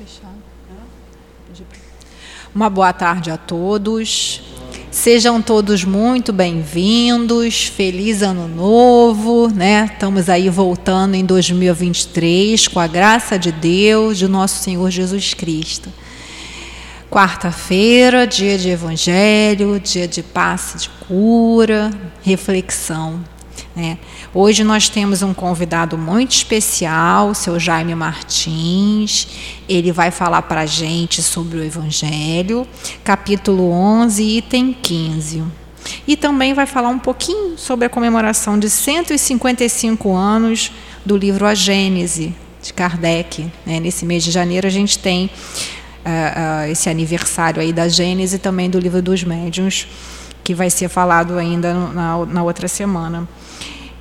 fechar. Uma boa tarde a todos. Sejam todos muito bem-vindos. Feliz ano novo, né? Estamos aí voltando em 2023 com a graça de Deus, de nosso Senhor Jesus Cristo. Quarta-feira, dia de evangelho, dia de passe de cura, reflexão. Né? Hoje nós temos um convidado muito especial, o seu Jaime Martins. Ele vai falar para a gente sobre o Evangelho, capítulo 11, item 15. E também vai falar um pouquinho sobre a comemoração de 155 anos do livro A Gênese, de Kardec. Né? Nesse mês de janeiro a gente tem uh, uh, esse aniversário aí da Gênese e também do livro dos médiuns, que vai ser falado ainda na, na outra semana.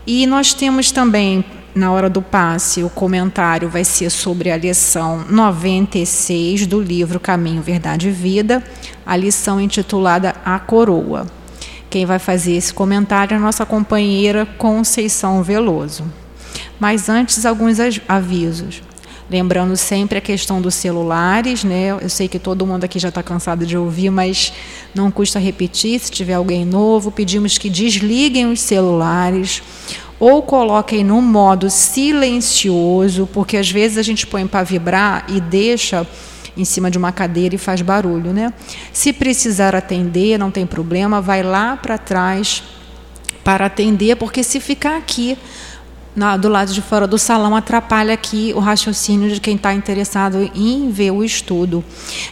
E nós temos também, na hora do passe, o comentário vai ser sobre a lição 96 do livro Caminho, Verdade e Vida, a lição intitulada A Coroa. Quem vai fazer esse comentário é a nossa companheira Conceição Veloso. Mas antes, alguns avisos. Lembrando sempre a questão dos celulares, né? Eu sei que todo mundo aqui já está cansado de ouvir, mas não custa repetir. Se tiver alguém novo, pedimos que desliguem os celulares ou coloquem no modo silencioso, porque às vezes a gente põe para vibrar e deixa em cima de uma cadeira e faz barulho, né? Se precisar atender, não tem problema, vai lá para trás para atender, porque se ficar aqui na, do lado de fora do salão atrapalha aqui o raciocínio de quem está interessado em ver o estudo.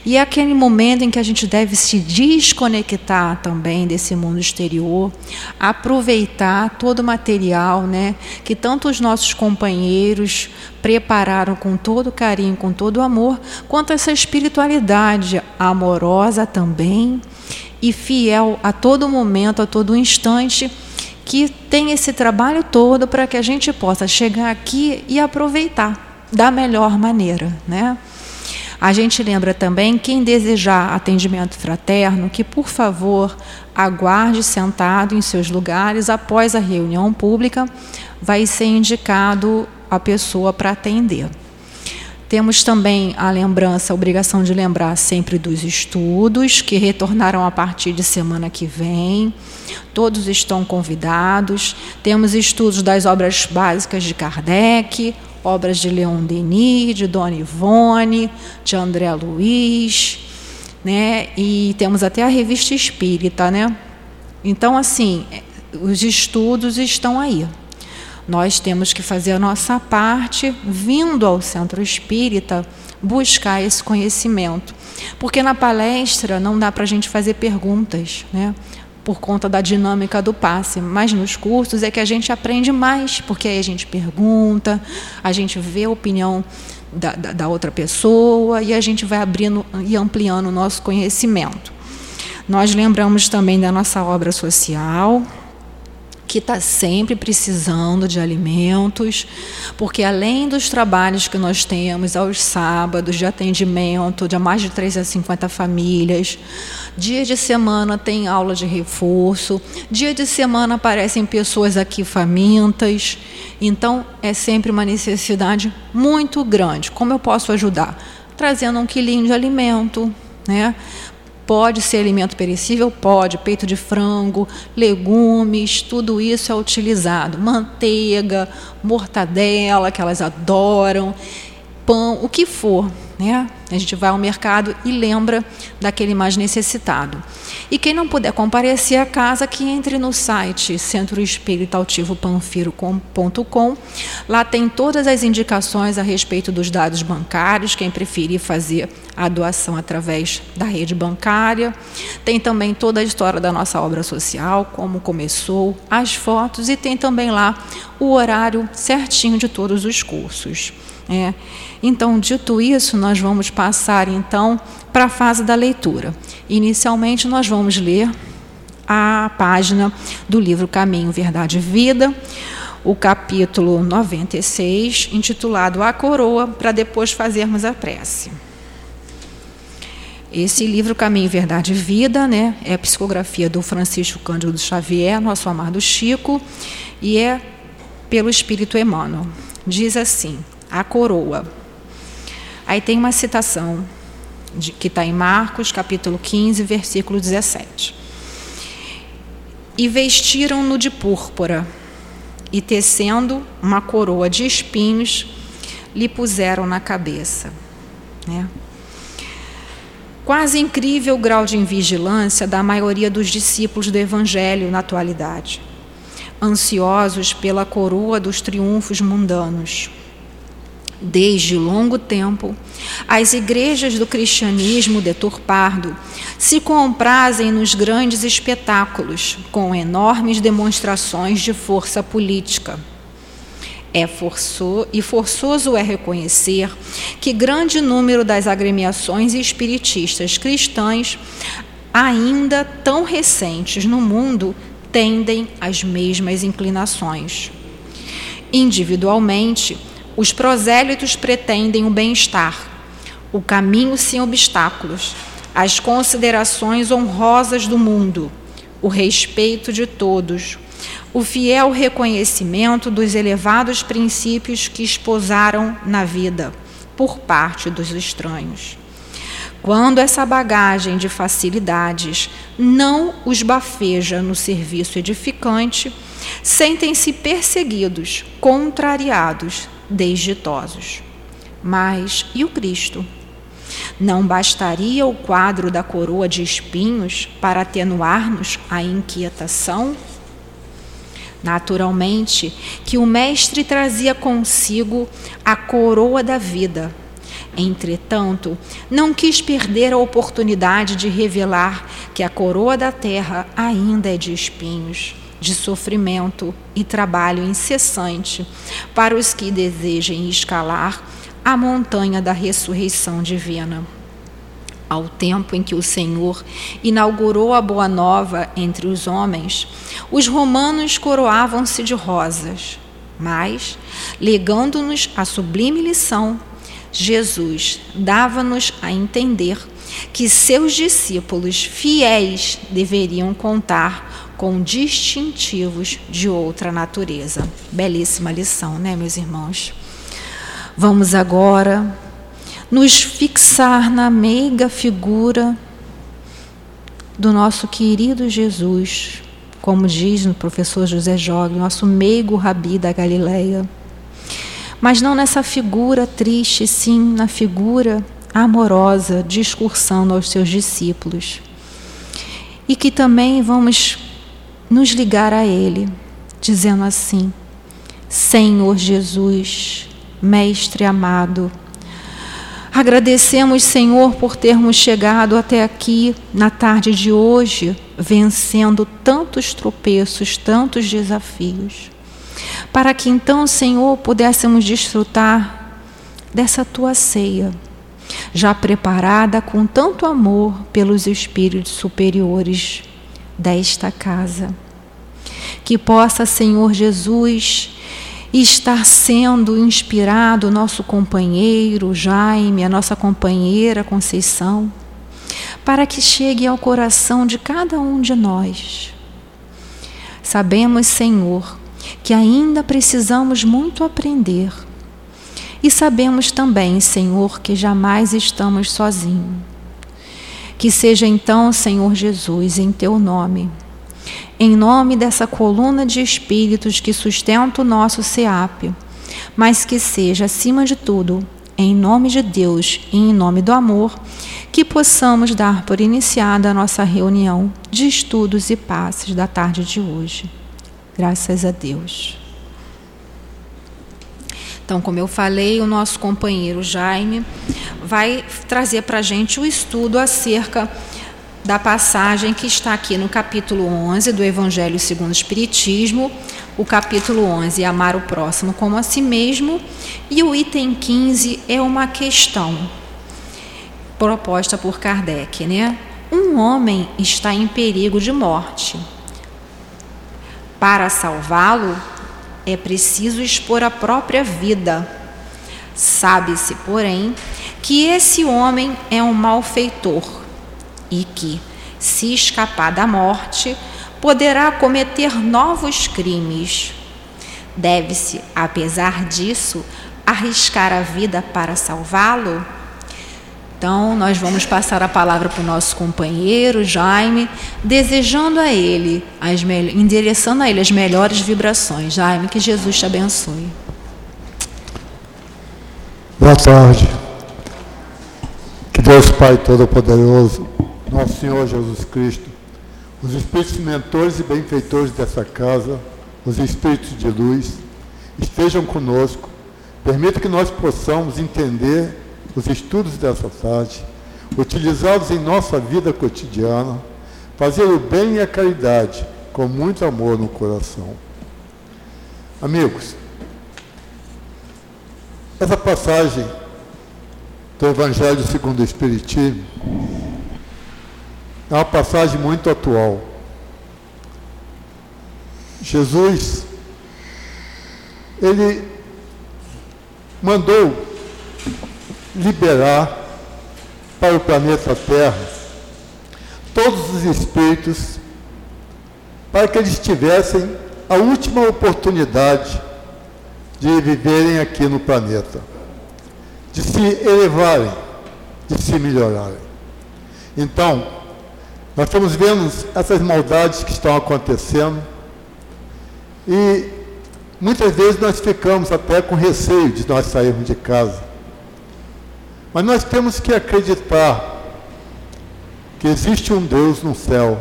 E é aquele momento em que a gente deve se desconectar também desse mundo exterior, aproveitar todo o material né, que tanto os nossos companheiros prepararam com todo carinho, com todo amor, quanto essa espiritualidade amorosa também e fiel a todo momento, a todo instante que tem esse trabalho todo para que a gente possa chegar aqui e aproveitar da melhor maneira, né? A gente lembra também quem desejar atendimento fraterno que, por favor, aguarde sentado em seus lugares após a reunião pública, vai ser indicado a pessoa para atender. Temos também a lembrança, a obrigação de lembrar sempre dos estudos que retornarão a partir de semana que vem. Todos estão convidados. Temos estudos das obras básicas de Kardec, obras de Leon Denis, de Dona Ivone, de André Luiz, né? E temos até a revista Espírita, né? Então, assim, os estudos estão aí. Nós temos que fazer a nossa parte, vindo ao centro espírita, buscar esse conhecimento. Porque na palestra não dá para a gente fazer perguntas, né? por conta da dinâmica do passe, mas nos cursos é que a gente aprende mais, porque aí a gente pergunta, a gente vê a opinião da, da, da outra pessoa e a gente vai abrindo e ampliando o nosso conhecimento. Nós lembramos também da nossa obra social, que está sempre precisando de alimentos, porque além dos trabalhos que nós temos aos sábados de atendimento de mais de 350 famílias, dia de semana tem aula de reforço, dia de semana aparecem pessoas aqui famintas, então é sempre uma necessidade muito grande. Como eu posso ajudar? Trazendo um quilinho de alimento, né? Pode ser alimento perecível? Pode. Peito de frango, legumes, tudo isso é utilizado. Manteiga, mortadela, que elas adoram, pão, o que for. Né? A gente vai ao mercado e lembra daquele mais necessitado. E quem não puder comparecer à casa, que entre no site Centro Espírita Altivo Panfiro.com. Lá tem todas as indicações a respeito dos dados bancários, quem preferir fazer a doação através da rede bancária. Tem também toda a história da nossa obra social, como começou, as fotos e tem também lá o horário certinho de todos os cursos. É. Então, dito isso, nós vamos passar então para a fase da leitura. Inicialmente, nós vamos ler a página do livro Caminho, Verdade e Vida, o capítulo 96, intitulado A Coroa, para depois fazermos a prece. Esse livro Caminho, Verdade e Vida, né, é a psicografia do Francisco Cândido Xavier, nosso amado Chico, e é pelo Espírito Emmanuel. Diz assim: a coroa. Aí tem uma citação de, que está em Marcos, capítulo 15, versículo 17. E vestiram-no de púrpura, e tecendo uma coroa de espinhos, lhe puseram na cabeça. Né? Quase incrível o grau de invigilância da maioria dos discípulos do Evangelho na atualidade, ansiosos pela coroa dos triunfos mundanos. Desde longo tempo, as igrejas do cristianismo deturpado se comprazem nos grandes espetáculos, com enormes demonstrações de força política é forçoso, e forçoso é reconhecer que grande número das agremiações espiritistas cristãs, ainda tão recentes no mundo, tendem às mesmas inclinações. Individualmente, os prosélitos pretendem o bem-estar, o caminho sem obstáculos, as considerações honrosas do mundo, o respeito de todos, o fiel reconhecimento dos elevados princípios que esposaram na vida por parte dos estranhos. Quando essa bagagem de facilidades não os bafeja no serviço edificante, sentem-se perseguidos, contrariados, desditosos. Mas e o Cristo? Não bastaria o quadro da coroa de espinhos para atenuar-nos a inquietação? Naturalmente que o Mestre trazia consigo a coroa da vida. Entretanto, não quis perder a oportunidade de revelar que a coroa da terra ainda é de espinhos, de sofrimento e trabalho incessante para os que desejem escalar a montanha da ressurreição divina. Ao tempo em que o Senhor inaugurou a Boa Nova entre os homens, os romanos coroavam-se de rosas, mas, legando-nos a sublime lição, Jesus dava-nos a entender que seus discípulos fiéis deveriam contar com distintivos de outra natureza. Belíssima lição, né, meus irmãos? Vamos agora nos fixar na meiga figura do nosso querido Jesus, como diz o professor José Jogue, nosso meigo rabi da Galileia. Mas não nessa figura triste, sim na figura amorosa, discursando aos seus discípulos. E que também vamos nos ligar a Ele, dizendo assim: Senhor Jesus, Mestre amado, Agradecemos, Senhor, por termos chegado até aqui na tarde de hoje, vencendo tantos tropeços, tantos desafios. Para que então, Senhor, pudéssemos desfrutar dessa tua ceia, já preparada com tanto amor pelos espíritos superiores desta casa. Que possa, Senhor Jesus, estar sendo inspirado o nosso companheiro Jaime, a nossa companheira Conceição, para que chegue ao coração de cada um de nós. Sabemos, Senhor, que ainda precisamos muito aprender. E sabemos também, Senhor, que jamais estamos sozinhos. Que seja então, Senhor Jesus, em teu nome em nome dessa coluna de espíritos que sustenta o nosso SEAP, mas que seja, acima de tudo, em nome de Deus e em nome do amor, que possamos dar por iniciada a nossa reunião de estudos e passes da tarde de hoje. Graças a Deus. Então, como eu falei, o nosso companheiro Jaime vai trazer para a gente o estudo acerca da passagem que está aqui no capítulo 11 do Evangelho segundo o Espiritismo, o capítulo 11, amar o próximo como a si mesmo, e o item 15 é uma questão proposta por Kardec, né? Um homem está em perigo de morte. Para salvá-lo, é preciso expor a própria vida. Sabe-se, porém, que esse homem é um malfeitor e que, se escapar da morte, poderá cometer novos crimes. Deve-se, apesar disso, arriscar a vida para salvá-lo? Então, nós vamos passar a palavra para o nosso companheiro Jaime, desejando a ele, as endereçando a ele as melhores vibrações. Jaime, que Jesus te abençoe. Boa tarde. Que Deus Pai Todo-Poderoso, nosso Senhor Jesus Cristo, os espíritos mentores e benfeitores dessa casa, os espíritos de luz, estejam conosco, permita que nós possamos entender os estudos dessa tarde, utilizá-los em nossa vida cotidiana, fazer o bem e a caridade com muito amor no coração. Amigos, essa passagem do Evangelho segundo o Espiritismo é uma passagem muito atual. Jesus, ele mandou liberar para o planeta Terra todos os espíritos para que eles tivessem a última oportunidade de viverem aqui no planeta, de se elevarem, de se melhorarem. Então, nós estamos vendo essas maldades que estão acontecendo e muitas vezes nós ficamos até com receio de nós sairmos de casa. Mas nós temos que acreditar que existe um Deus no céu,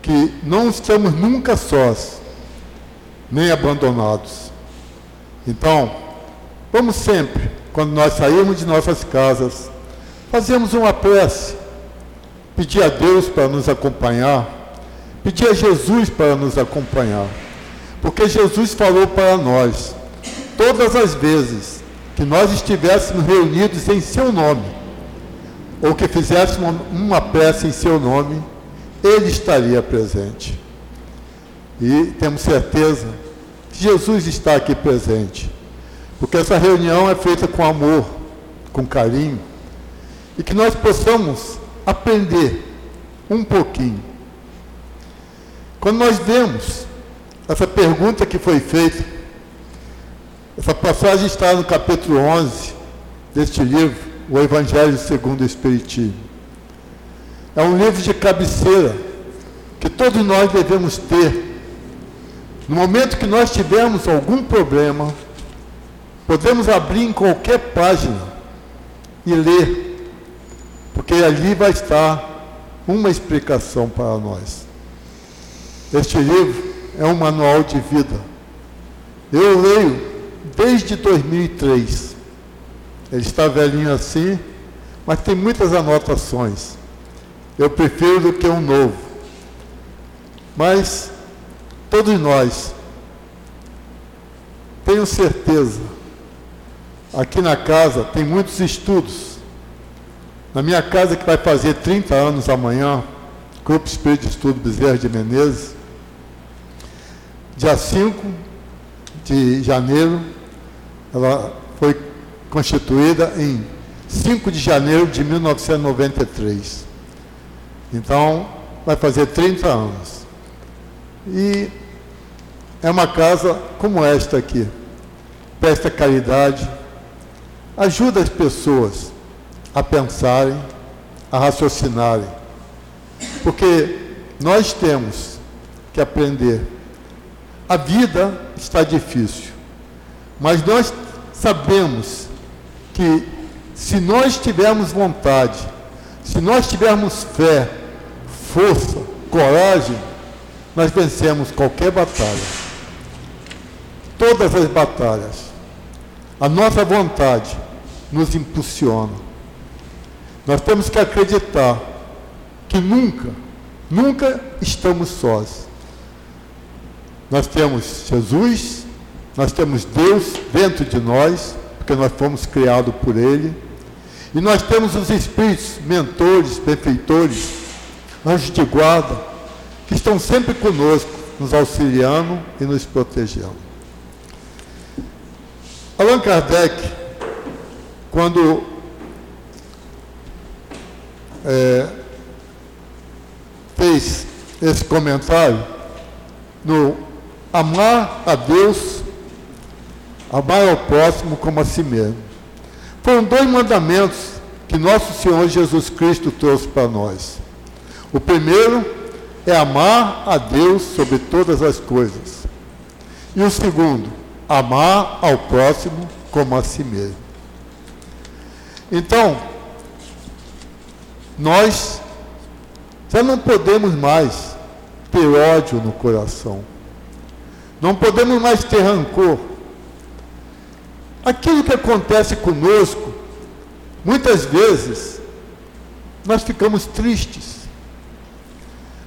que não estamos nunca sós, nem abandonados. Então, vamos sempre, quando nós sairmos de nossas casas, fazemos uma prece, pedir a Deus para nos acompanhar, pedir a Jesus para nos acompanhar. Porque Jesus falou para nós, todas as vezes que nós estivéssemos reunidos em seu nome, ou que fizéssemos uma peça em seu nome, ele estaria presente. E temos certeza que Jesus está aqui presente, porque essa reunião é feita com amor, com carinho, e que nós possamos aprender um pouquinho. Quando nós vemos essa pergunta que foi feita, essa passagem está no capítulo 11 deste livro, O Evangelho segundo o Espiritismo. É um livro de cabeceira que todos nós devemos ter. No momento que nós tivermos algum problema, podemos abrir em qualquer página e ler, porque ali vai estar uma explicação para nós. Este livro é um manual de vida. Eu leio desde 2003. Ele está velhinho assim, mas tem muitas anotações. Eu prefiro do que um novo. Mas todos nós, tenho certeza, aqui na casa tem muitos estudos. Na minha casa, que vai fazer 30 anos amanhã, Grupo Espírito de Estudo Bezerra de Menezes, dia 5 de janeiro ela foi constituída em 5 de janeiro de 1993. Então, vai fazer 30 anos. E é uma casa como esta aqui. Presta caridade, ajuda as pessoas a pensarem, a raciocinarem. Porque nós temos que aprender. A vida está difícil. Mas nós sabemos que se nós tivermos vontade, se nós tivermos fé, força, coragem, nós vencemos qualquer batalha. Todas as batalhas. A nossa vontade nos impulsiona. Nós temos que acreditar que nunca, nunca estamos sós. Nós temos Jesus, nós temos Deus dentro de nós, porque nós fomos criados por Ele. E nós temos os espíritos, mentores, benfeitores, anjos de guarda, que estão sempre conosco, nos auxiliando e nos protegendo. Allan Kardec, quando é, fez esse comentário no amar a Deus Amar ao próximo como a si mesmo. Foram dois mandamentos que nosso Senhor Jesus Cristo trouxe para nós. O primeiro é amar a Deus sobre todas as coisas. E o segundo, amar ao próximo como a si mesmo. Então, nós já não podemos mais ter ódio no coração. Não podemos mais ter rancor. Aquilo que acontece conosco, muitas vezes, nós ficamos tristes.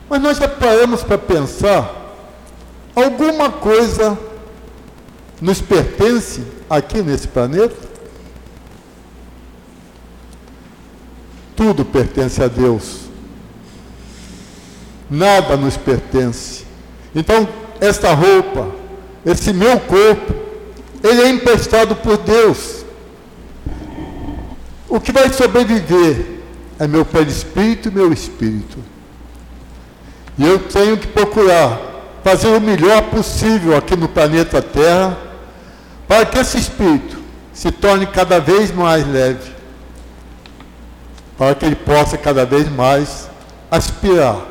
Mas nós já paramos para pensar, alguma coisa nos pertence aqui nesse planeta? Tudo pertence a Deus. Nada nos pertence. Então, esta roupa, esse meu corpo, ele é emprestado por Deus. O que vai sobreviver é meu perispírito e meu espírito. E eu tenho que procurar fazer o melhor possível aqui no planeta Terra, para que esse espírito se torne cada vez mais leve, para que ele possa cada vez mais aspirar,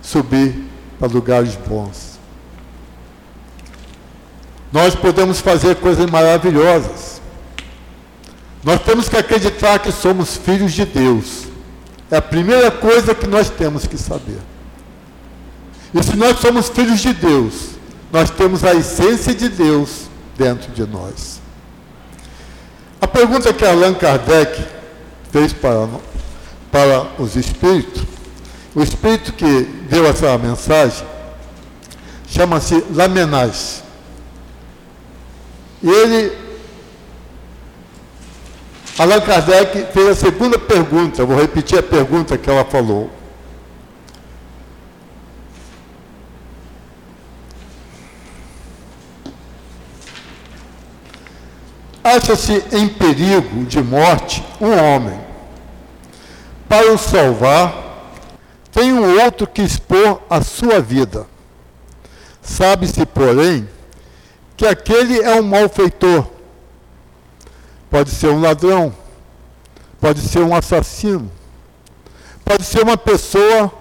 subir para lugares bons. Nós podemos fazer coisas maravilhosas. Nós temos que acreditar que somos filhos de Deus. É a primeira coisa que nós temos que saber. E se nós somos filhos de Deus, nós temos a essência de Deus dentro de nós. A pergunta que Allan Kardec fez para, para os espíritos, o espírito que deu essa mensagem, chama-se Lamenais. Ele, Allan Kardec fez a segunda pergunta, vou repetir a pergunta que ela falou. Acha-se em perigo de morte um homem. Para o salvar, tem um outro que expor a sua vida. Sabe-se, porém, que aquele é um malfeitor. Pode ser um ladrão, pode ser um assassino, pode ser uma pessoa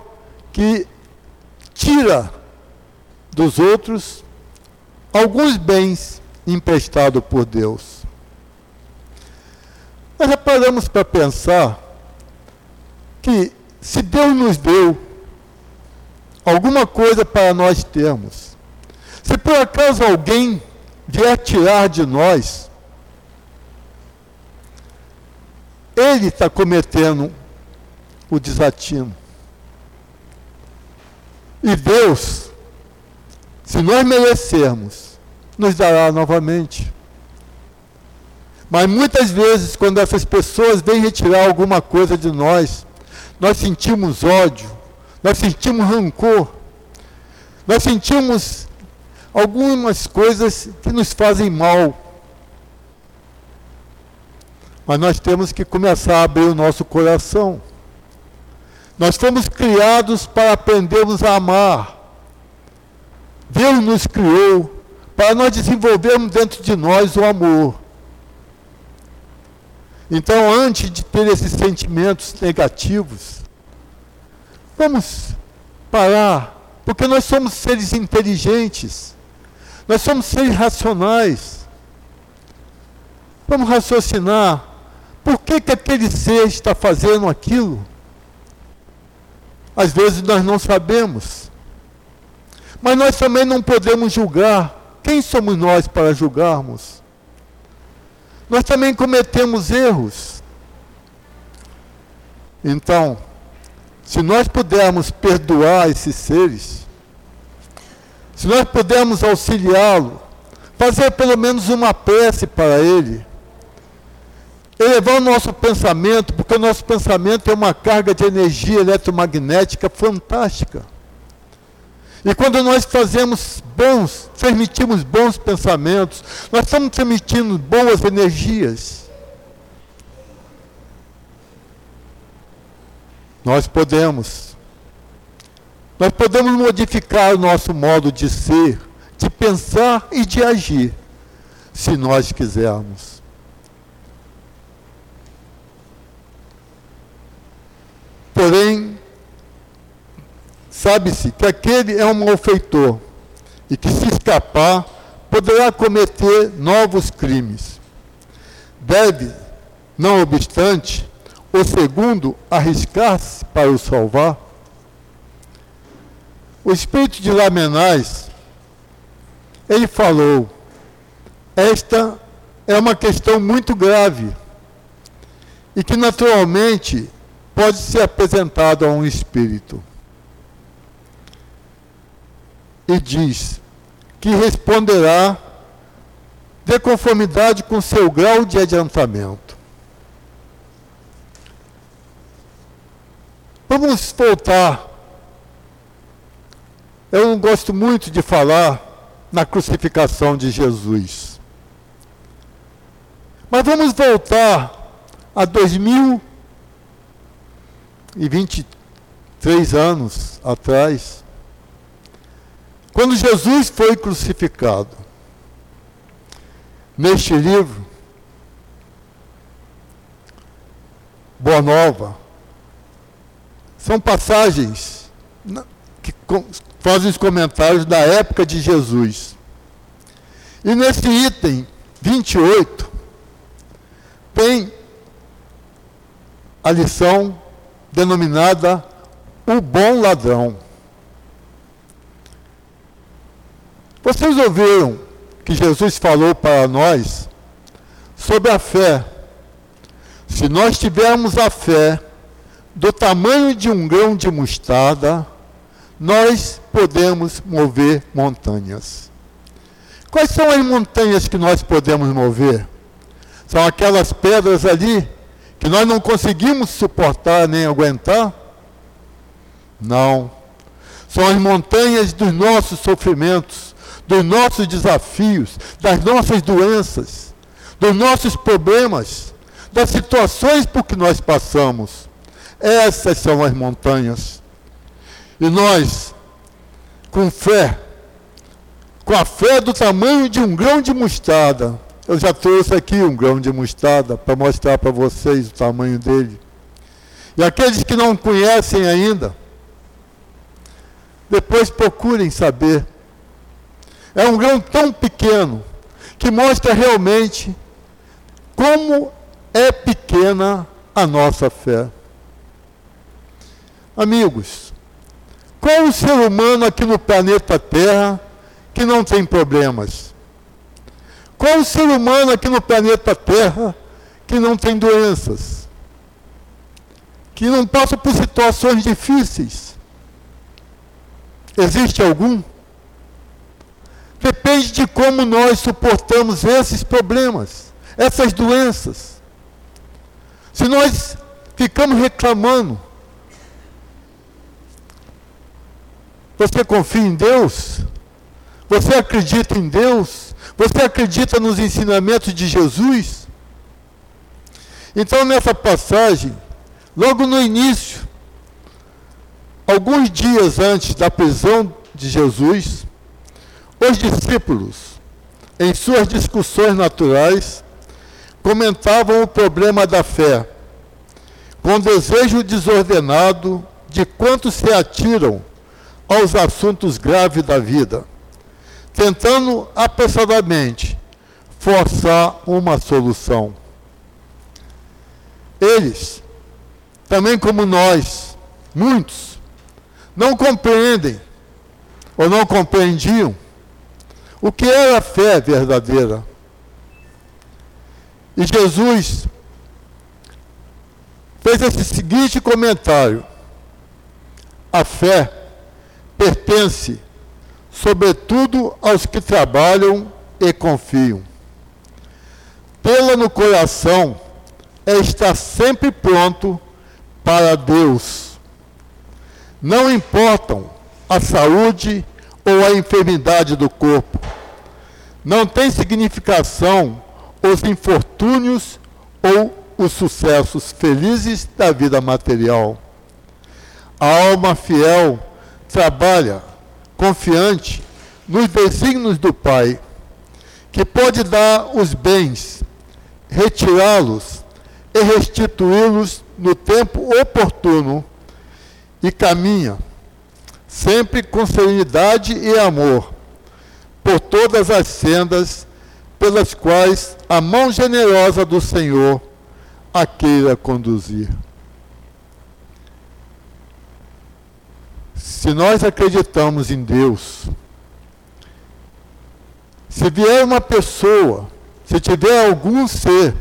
que tira dos outros alguns bens emprestados por Deus. Nós já paramos para pensar que se Deus nos deu alguma coisa para nós termos, se por acaso alguém vier tirar de nós, ele está cometendo o desatino. E Deus, se nós merecermos, nos dará novamente. Mas muitas vezes, quando essas pessoas vêm retirar alguma coisa de nós, nós sentimos ódio, nós sentimos rancor, nós sentimos algumas coisas que nos fazem mal. Mas nós temos que começar a abrir o nosso coração. Nós fomos criados para aprendermos a amar. Deus nos criou para nós desenvolvermos dentro de nós o amor. Então, antes de ter esses sentimentos negativos, vamos parar, porque nós somos seres inteligentes. Nós somos seres racionais. Vamos raciocinar. Por que, que aquele ser está fazendo aquilo? Às vezes nós não sabemos. Mas nós também não podemos julgar. Quem somos nós para julgarmos? Nós também cometemos erros. Então, se nós pudermos perdoar esses seres, se nós pudermos auxiliá-lo, fazer pelo menos uma prece para ele, elevar o nosso pensamento, porque o nosso pensamento é uma carga de energia eletromagnética fantástica. E quando nós fazemos bons, transmitimos bons pensamentos, nós estamos transmitindo boas energias. Nós podemos nós podemos modificar o nosso modo de ser, de pensar e de agir, se nós quisermos. Porém, sabe-se que aquele é um malfeitor e que, se escapar, poderá cometer novos crimes. Deve, não obstante, o segundo arriscar-se para o salvar? O espírito de Lamenais, ele falou: esta é uma questão muito grave e que naturalmente pode ser apresentado a um espírito. E diz que responderá de conformidade com seu grau de adiantamento. Vamos voltar. Eu não gosto muito de falar na crucificação de Jesus. Mas vamos voltar há 2023 anos atrás, quando Jesus foi crucificado. Neste livro, Boa Nova, são passagens que fazem os comentários da época de Jesus. E nesse item 28, tem a lição denominada o bom ladrão. Vocês ouviram que Jesus falou para nós sobre a fé. Se nós tivermos a fé do tamanho de um grão de mostarda, nós podemos mover montanhas. Quais são as montanhas que nós podemos mover? São aquelas pedras ali que nós não conseguimos suportar nem aguentar? Não. São as montanhas dos nossos sofrimentos, dos nossos desafios, das nossas doenças, dos nossos problemas, das situações por que nós passamos. Essas são as montanhas. E nós, com fé, com a fé do tamanho de um grão de mostarda, eu já trouxe aqui um grão de mostarda para mostrar para vocês o tamanho dele. E aqueles que não conhecem ainda, depois procurem saber. É um grão tão pequeno que mostra realmente como é pequena a nossa fé. Amigos, qual o ser humano aqui no planeta Terra que não tem problemas? Qual o ser humano aqui no planeta Terra que não tem doenças? Que não passa por situações difíceis? Existe algum? Depende de como nós suportamos esses problemas, essas doenças. Se nós ficamos reclamando, você confia em Deus? Você acredita em Deus? Você acredita nos ensinamentos de Jesus? Então, nessa passagem, logo no início, alguns dias antes da prisão de Jesus, os discípulos, em suas discussões naturais, comentavam o problema da fé, com desejo desordenado de quantos se atiram aos assuntos graves da vida tentando apressadamente forçar uma solução. Eles, também como nós, muitos, não compreendem ou não compreendiam o que era a fé verdadeira. E Jesus fez esse seguinte comentário: a fé pertence sobretudo aos que trabalham e confiam. Tê-la no coração é estar sempre pronto para Deus. Não importam a saúde ou a enfermidade do corpo. Não tem significação os infortúnios ou os sucessos felizes da vida material. A alma fiel trabalha confiante nos desígnios do Pai, que pode dar os bens, retirá-los e restituí-los no tempo oportuno, e caminha, sempre com serenidade e amor, por todas as sendas pelas quais a mão generosa do Senhor a queira conduzir. Se nós acreditamos em Deus, se vier uma pessoa, se tiver algum ser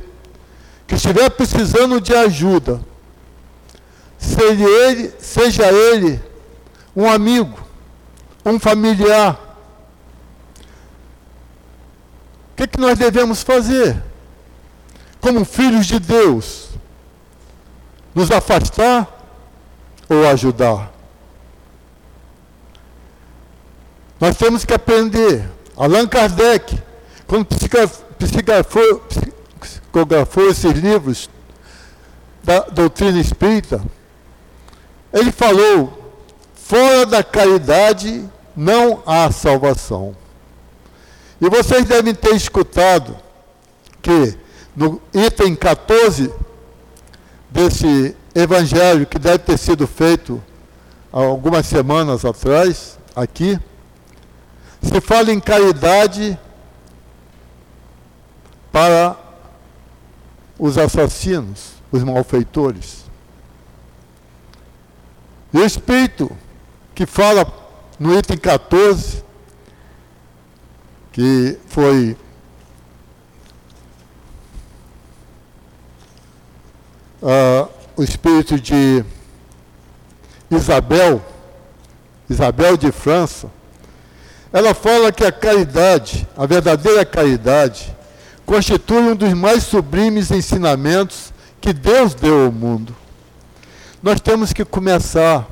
que estiver precisando de ajuda, seja ele, seja ele um amigo, um familiar, o que, que nós devemos fazer? Como filhos de Deus, nos afastar ou ajudar? Nós temos que aprender. Allan Kardec, quando psicografou, psicografou esses livros da doutrina espírita, ele falou: fora da caridade não há salvação. E vocês devem ter escutado que no item 14 desse evangelho, que deve ter sido feito algumas semanas atrás, aqui, se fala em caridade para os assassinos, os malfeitores. E o Espírito que fala no item 14, que foi uh, o espírito de Isabel, Isabel de França, ela fala que a caridade, a verdadeira caridade, constitui um dos mais sublimes ensinamentos que Deus deu ao mundo. Nós temos que começar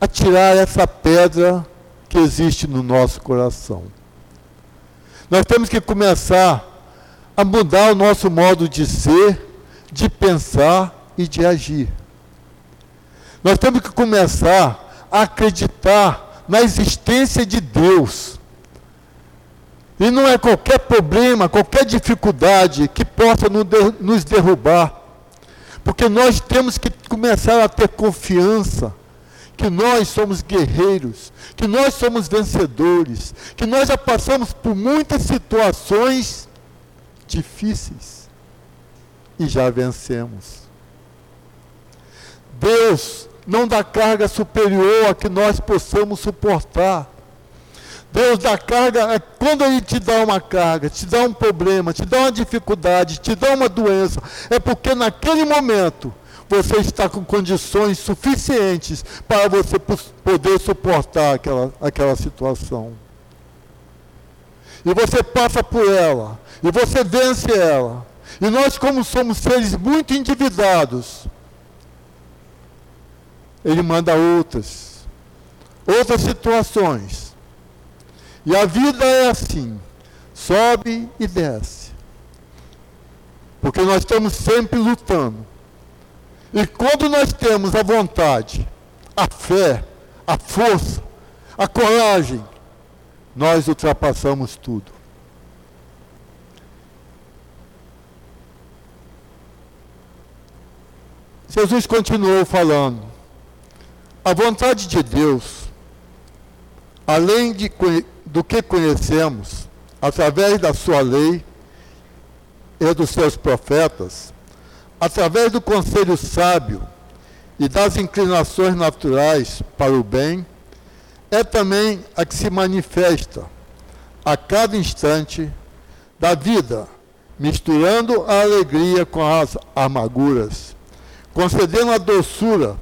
a tirar essa pedra que existe no nosso coração. Nós temos que começar a mudar o nosso modo de ser, de pensar e de agir. Nós temos que começar a acreditar na existência de Deus. E não é qualquer problema, qualquer dificuldade que possa nos derrubar. Porque nós temos que começar a ter confiança que nós somos guerreiros, que nós somos vencedores, que nós já passamos por muitas situações difíceis e já vencemos. Deus não dá carga superior a que nós possamos suportar. Deus dá carga, é quando Ele te dá uma carga, te dá um problema, te dá uma dificuldade, te dá uma doença, é porque naquele momento você está com condições suficientes para você poder suportar aquela, aquela situação. E você passa por ela, e você vence ela. E nós, como somos seres muito endividados, ele manda outras, outras situações. E a vida é assim, sobe e desce. Porque nós estamos sempre lutando. E quando nós temos a vontade, a fé, a força, a coragem, nós ultrapassamos tudo. Jesus continuou falando: a vontade de Deus, além de, do que conhecemos, através da sua lei e dos seus profetas, através do conselho sábio e das inclinações naturais para o bem, é também a que se manifesta a cada instante da vida, misturando a alegria com as amarguras, concedendo a doçura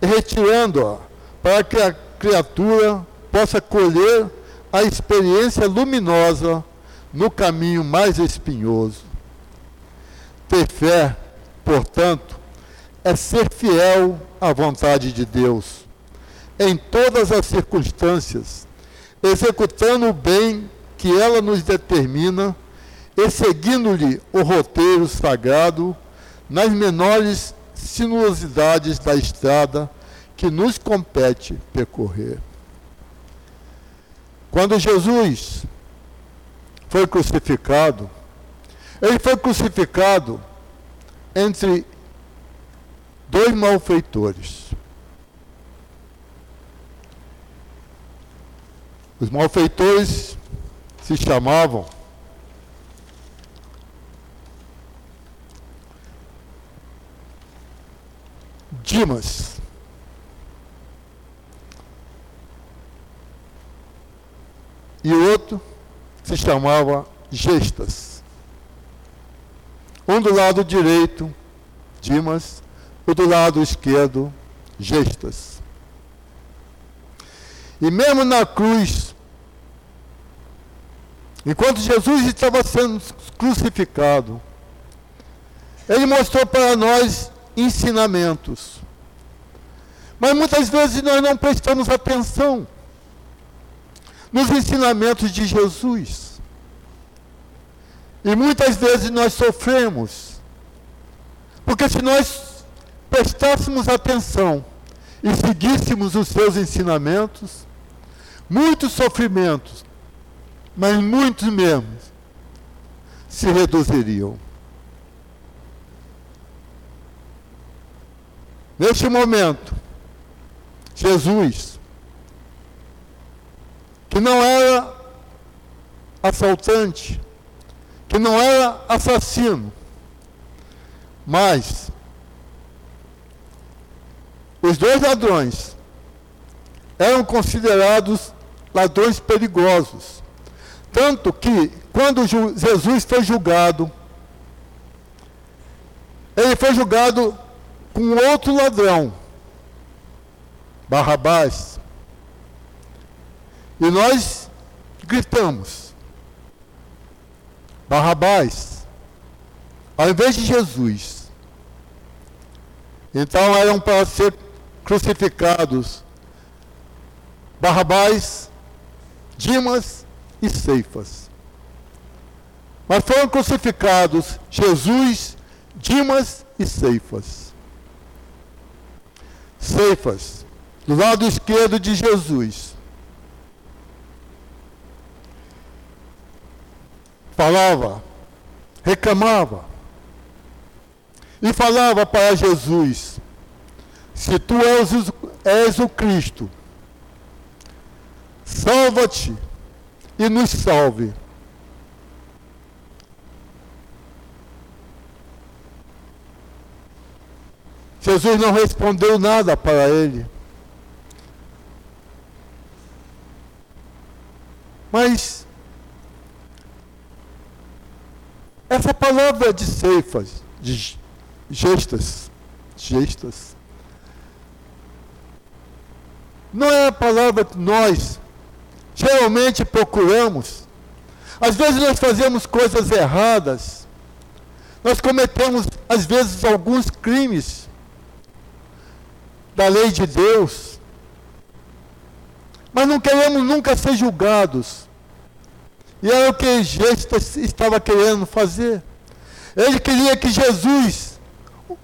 retirando-a para que a criatura possa colher a experiência luminosa no caminho mais espinhoso. Ter fé portanto, é ser fiel à vontade de Deus, em todas as circunstâncias, executando o bem que ela nos determina e seguindo-lhe o roteiro sagrado nas menores sinuosidades da estrada que nos compete percorrer. Quando Jesus foi crucificado, ele foi crucificado entre dois malfeitores. Os malfeitores se chamavam Dimas. E o outro se chamava Gestas. Um do lado direito, Dimas, o do lado esquerdo, Gestas. E mesmo na cruz, enquanto Jesus estava sendo crucificado, ele mostrou para nós ensinamentos. Mas muitas vezes nós não prestamos atenção nos ensinamentos de Jesus. E muitas vezes nós sofremos. Porque se nós prestássemos atenção e seguíssemos os seus ensinamentos, muitos sofrimentos, mas muitos mesmo, se reduziriam. Neste momento, Jesus, que não era assaltante, que não era assassino, mas os dois ladrões eram considerados ladrões perigosos. Tanto que, quando Jesus foi julgado, ele foi julgado com outro ladrão, Barrabás. E nós gritamos: Barrabás, ao invés de Jesus. Então eram para ser crucificados Barrabás, Dimas e Ceifas. Mas foram crucificados Jesus, Dimas e Ceifas. Ceifas, do lado esquerdo de Jesus. Falava, reclamava, e falava para Jesus: Se tu és, és o Cristo, salva-te e nos salve. Jesus não respondeu nada para ele. Mas essa palavra de ceifas, de gestas, gestas, não é a palavra que nós geralmente procuramos. Às vezes nós fazemos coisas erradas, nós cometemos, às vezes, alguns crimes da lei de Deus. Mas não queremos nunca ser julgados. E era o que Jesus estava querendo fazer. Ele queria que Jesus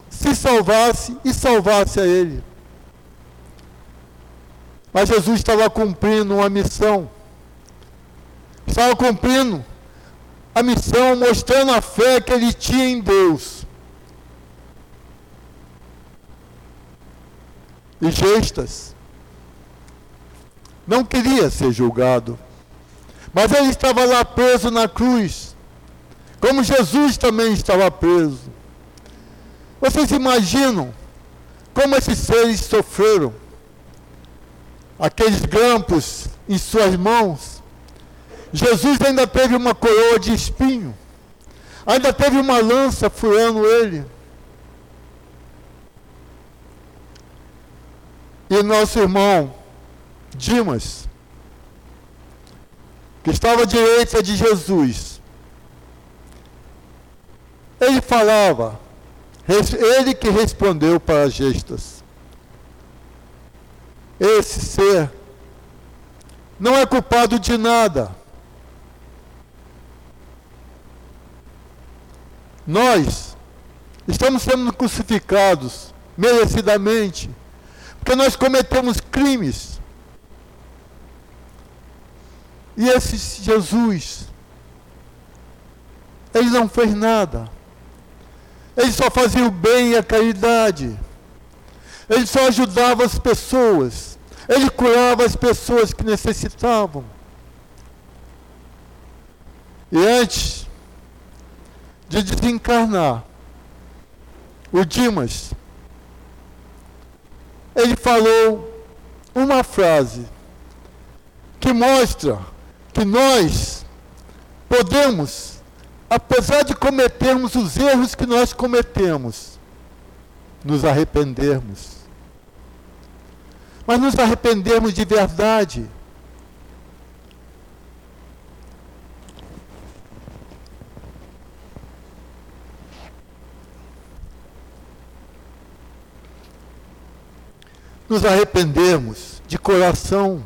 se salvasse e salvasse a ele. Mas Jesus estava cumprindo uma missão. Estava cumprindo a missão, mostrando a fé que ele tinha em Deus. E gestas. Não queria ser julgado. Mas ele estava lá preso na cruz. Como Jesus também estava preso. Vocês imaginam como esses seres sofreram? Aqueles grampos em suas mãos. Jesus ainda teve uma coroa de espinho. Ainda teve uma lança furando ele. E nosso irmão Dimas, que estava à direita de Jesus, ele falava, ele que respondeu para as gestas. Esse ser não é culpado de nada. Nós estamos sendo crucificados merecidamente porque nós cometemos crimes. E esse Jesus, ele não fez nada. Ele só fazia o bem e a caridade. Ele só ajudava as pessoas. Ele curava as pessoas que necessitavam. E antes de desencarnar, o Dimas, ele falou uma frase que mostra que nós podemos, apesar de cometermos os erros que nós cometemos, nos arrependermos. Mas nos arrependermos de verdade. Nos arrependermos de coração.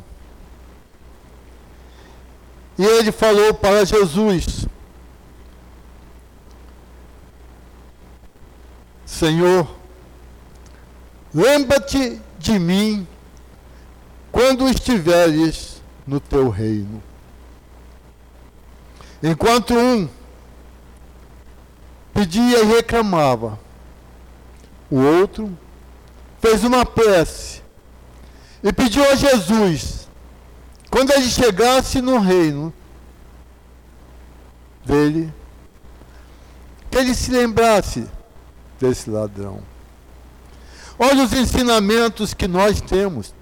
E ele falou para Jesus: Senhor, lembra-te de mim quando estiveres no teu reino. Enquanto um pedia e reclamava, o outro fez uma prece e pediu a Jesus quando ele chegasse no reino dele, que ele se lembrasse desse ladrão. Olha os ensinamentos que nós temos.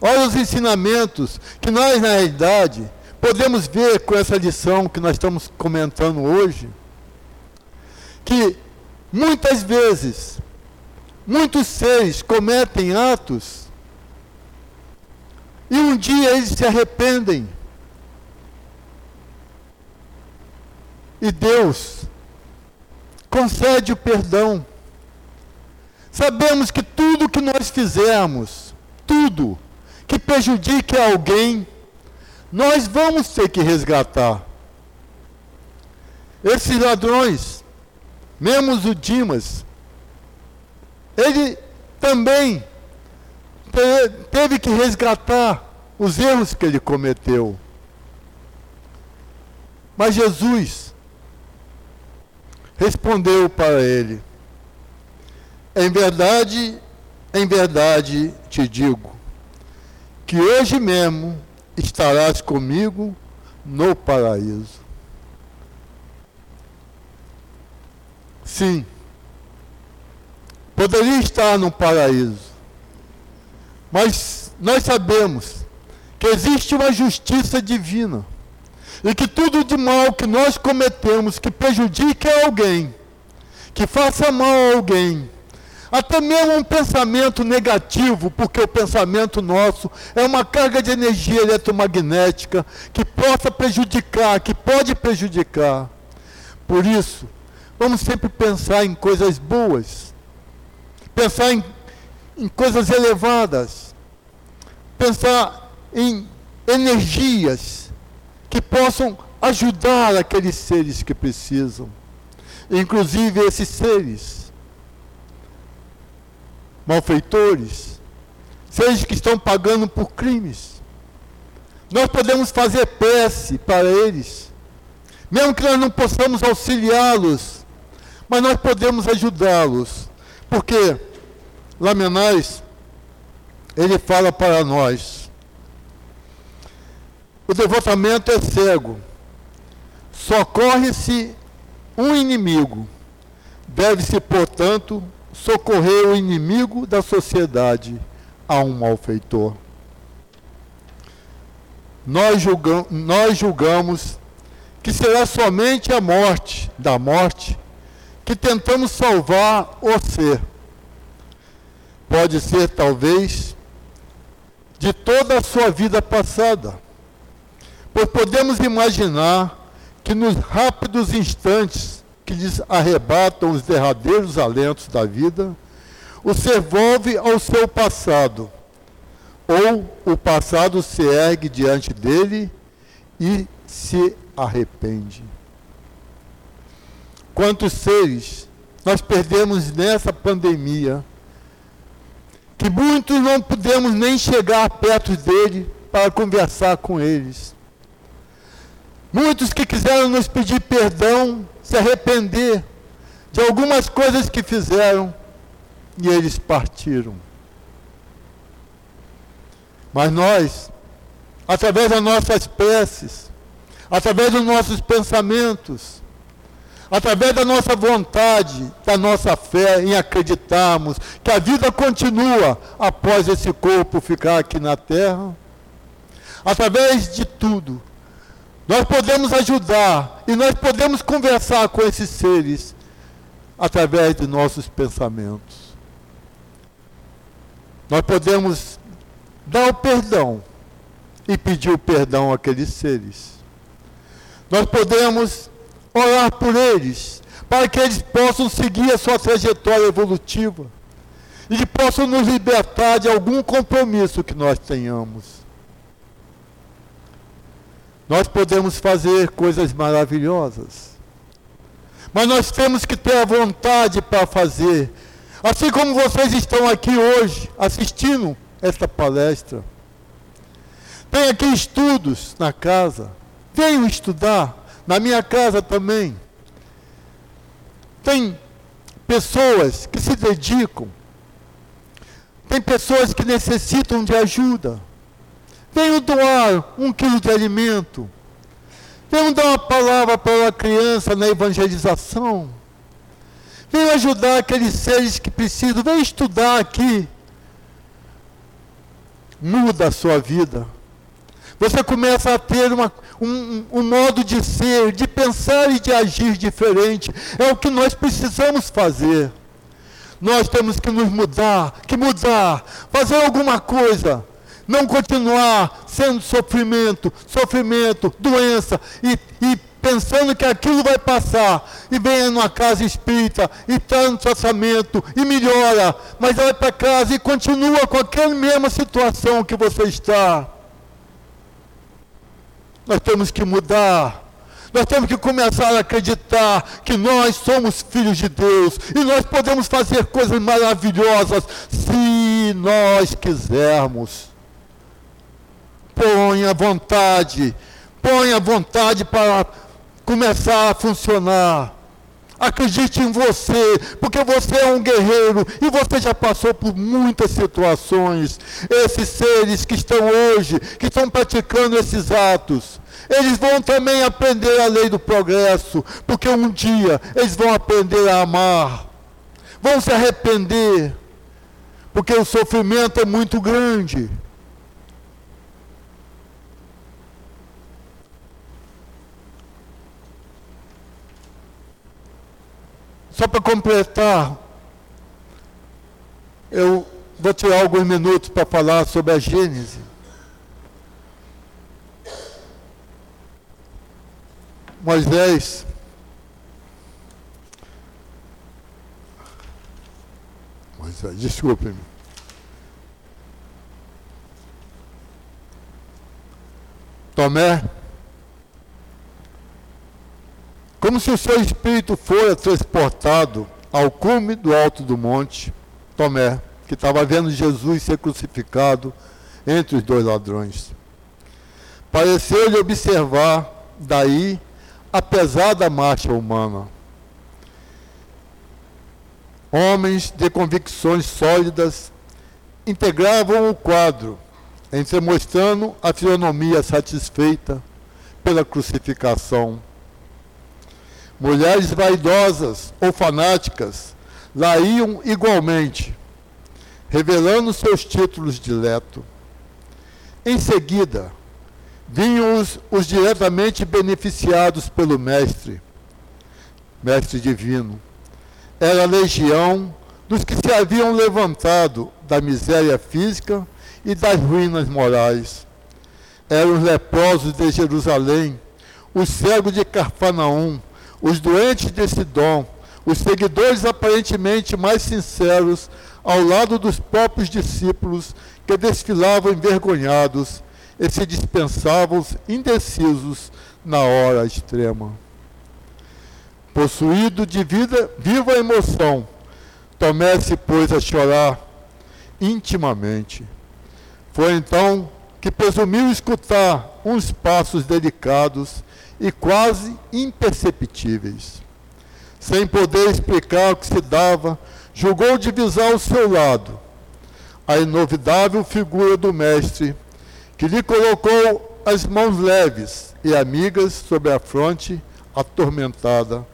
Olha os ensinamentos que nós, na realidade, podemos ver com essa lição que nós estamos comentando hoje. Que muitas vezes, muitos seres cometem atos e um dia eles se arrependem. E Deus concede o perdão. Sabemos que tudo que nós fizermos, tudo que prejudique alguém, nós vamos ter que resgatar. Esses ladrões, mesmo o Dimas, ele também teve que resgatar os erros que ele cometeu. Mas Jesus respondeu para ele: Em verdade, em verdade te digo, que hoje mesmo estarás comigo no paraíso. Sim, poderia estar no paraíso, mas nós sabemos que existe uma justiça divina e que tudo de mal que nós cometemos que prejudique alguém, que faça mal a alguém, até mesmo um pensamento negativo, porque o pensamento nosso é uma carga de energia eletromagnética que possa prejudicar, que pode prejudicar. Por isso, vamos sempre pensar em coisas boas, pensar em, em coisas elevadas, pensar em energias que possam ajudar aqueles seres que precisam. Inclusive esses seres malfeitores, seres que estão pagando por crimes. Nós podemos fazer prece para eles, mesmo que nós não possamos auxiliá-los, mas nós podemos ajudá-los, porque Lamenais ele fala para nós: o devotamento é cego, socorre-se um inimigo, deve-se, portanto, socorrer o inimigo da sociedade a um malfeitor. Nós nós julgamos que será somente a morte da morte que tentamos salvar o ser. Pode ser, talvez, de toda a sua vida passada. Pois podemos imaginar que nos rápidos instantes que lhes arrebatam os derradeiros alentos da vida, o ser volve ao seu passado, ou o passado se ergue diante dele e se arrepende. Quantos seres nós perdemos nessa pandemia que muitos não pudemos nem chegar perto dele para conversar com eles. Muitos que quiseram nos pedir perdão, se arrepender de algumas coisas que fizeram e eles partiram. Mas nós, através das nossas preces, através dos nossos pensamentos, através da nossa vontade, da nossa fé em acreditarmos que a vida continua após esse corpo ficar aqui na terra. Através de tudo, nós podemos ajudar e nós podemos conversar com esses seres através de nossos pensamentos. Nós podemos dar o perdão e pedir o perdão àqueles seres. Nós podemos orar por eles, para que eles possam seguir a sua trajetória evolutiva e que possam nos libertar de algum compromisso que nós tenhamos. Nós podemos fazer coisas maravilhosas, mas nós temos que ter a vontade para fazer. Assim como vocês estão aqui hoje assistindo esta palestra. Tem aqui estudos na casa. Venham estudar. Na minha casa também. Tem pessoas que se dedicam. Tem pessoas que necessitam de ajuda. Venham doar um quilo de alimento. Venham dar uma palavra para a criança na evangelização. Venham ajudar aqueles seres que precisam. Venham estudar aqui. Muda a sua vida. Você começa a ter uma, um, um, modo de ser, de pensar e de agir diferente. É o que nós precisamos fazer. Nós temos que nos mudar, que mudar, fazer alguma coisa. Não continuar sendo sofrimento, sofrimento, doença e, e pensando que aquilo vai passar, e vem numa casa espírita, e está no tratamento, e melhora, mas vai para casa e continua com aquela mesma situação que você está. Nós temos que mudar. Nós temos que começar a acreditar que nós somos filhos de Deus e nós podemos fazer coisas maravilhosas se nós quisermos. Põe a vontade, põe a vontade para começar a funcionar. Acredite em você, porque você é um guerreiro e você já passou por muitas situações. Esses seres que estão hoje, que estão praticando esses atos, eles vão também aprender a lei do progresso, porque um dia eles vão aprender a amar, vão se arrepender, porque o sofrimento é muito grande. Só para completar, eu vou tirar alguns minutos para falar sobre a Gênese. Moisés, Moisés, desculpe-me. Tomé Como se o seu espírito fora transportado ao cume do alto do monte, Tomé, que estava vendo Jesus ser crucificado entre os dois ladrões. Pareceu-lhe observar daí a pesada marcha humana. Homens de convicções sólidas integravam o quadro, entremostrando a fisionomia satisfeita pela crucificação Mulheres vaidosas ou fanáticas lá iam igualmente, revelando seus títulos de leto. Em seguida, vinham os, os diretamente beneficiados pelo Mestre, Mestre Divino. Era a legião dos que se haviam levantado da miséria física e das ruínas morais. Eram os leprosos de Jerusalém, os cegos de Carfanaum, os doentes desse dom, os seguidores aparentemente mais sinceros, ao lado dos próprios discípulos que desfilavam envergonhados e se dispensavam indecisos na hora extrema. Possuído de vida, viva emoção, Tomé-se, pois, a chorar intimamente. Foi então que presumiu escutar uns passos delicados e quase imperceptíveis. Sem poder explicar o que se dava, julgou divisar ao seu lado a inovidável figura do Mestre, que lhe colocou as mãos leves e amigas sobre a fronte atormentada,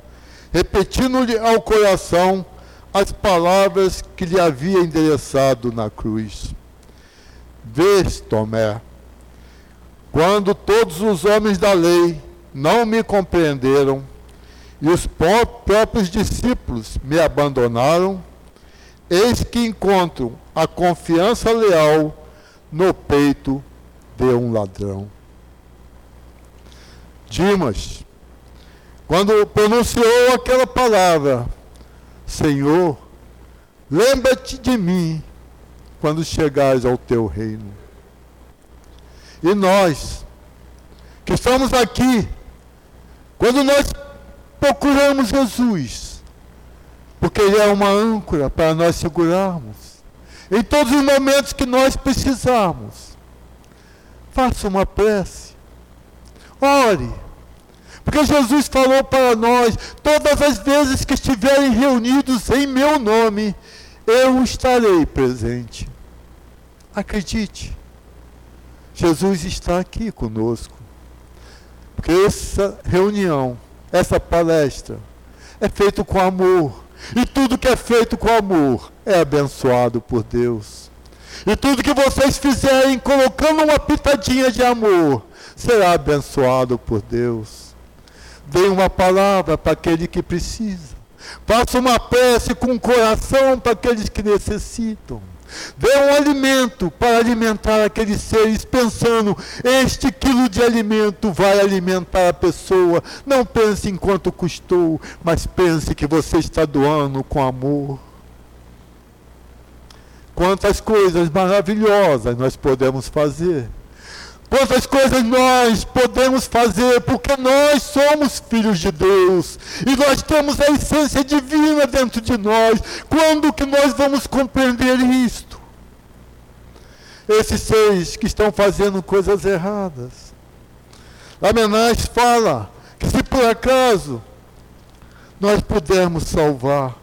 repetindo-lhe ao coração as palavras que lhe havia endereçado na cruz. Vês, Tomé, quando todos os homens da lei não me compreenderam e os próprios discípulos me abandonaram, eis que encontro a confiança leal no peito de um ladrão. Dimas, quando pronunciou aquela palavra, Senhor, lembra-te de mim quando chegares ao teu reino. E nós, que estamos aqui, quando nós procuramos Jesus, porque Ele é uma âncora para nós segurarmos, em todos os momentos que nós precisarmos, faça uma prece, ore, porque Jesus falou para nós: todas as vezes que estiverem reunidos em meu nome, eu estarei presente. Acredite, Jesus está aqui conosco. Porque essa reunião, essa palestra, é feita com amor. E tudo que é feito com amor é abençoado por Deus. E tudo que vocês fizerem colocando uma pitadinha de amor será abençoado por Deus. Dê uma palavra para aquele que precisa. Faça uma prece com o coração para aqueles que necessitam. Dê um alimento para alimentar aqueles seres, pensando: este quilo de alimento vai alimentar a pessoa. Não pense em quanto custou, mas pense que você está doando com amor. Quantas coisas maravilhosas nós podemos fazer Quantas coisas nós podemos fazer, porque nós somos filhos de Deus e nós temos a essência divina dentro de nós. Quando que nós vamos compreender isto? Esses seis que estão fazendo coisas erradas. Lamenais fala que se por acaso nós pudermos salvar,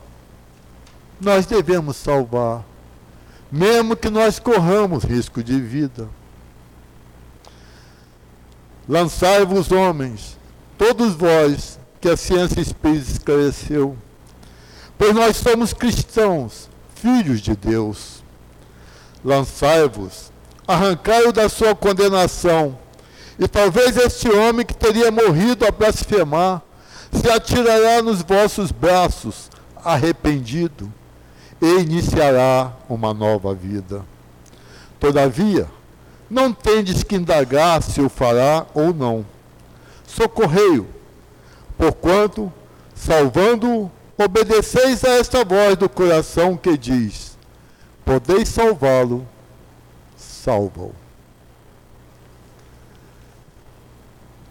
nós devemos salvar, mesmo que nós corramos risco de vida. Lançai-vos, homens, todos vós que a ciência espírita esclareceu, pois nós somos cristãos, filhos de Deus. Lançai-vos, arrancai-o da sua condenação, e talvez este homem que teria morrido a blasfemar se atirará nos vossos braços, arrependido, e iniciará uma nova vida. Todavia, não tendes que indagar se o fará ou não. Socorrei-o, porquanto, salvando-o, obedeceis a esta voz do coração que diz: Podeis salvá-lo, salva-o.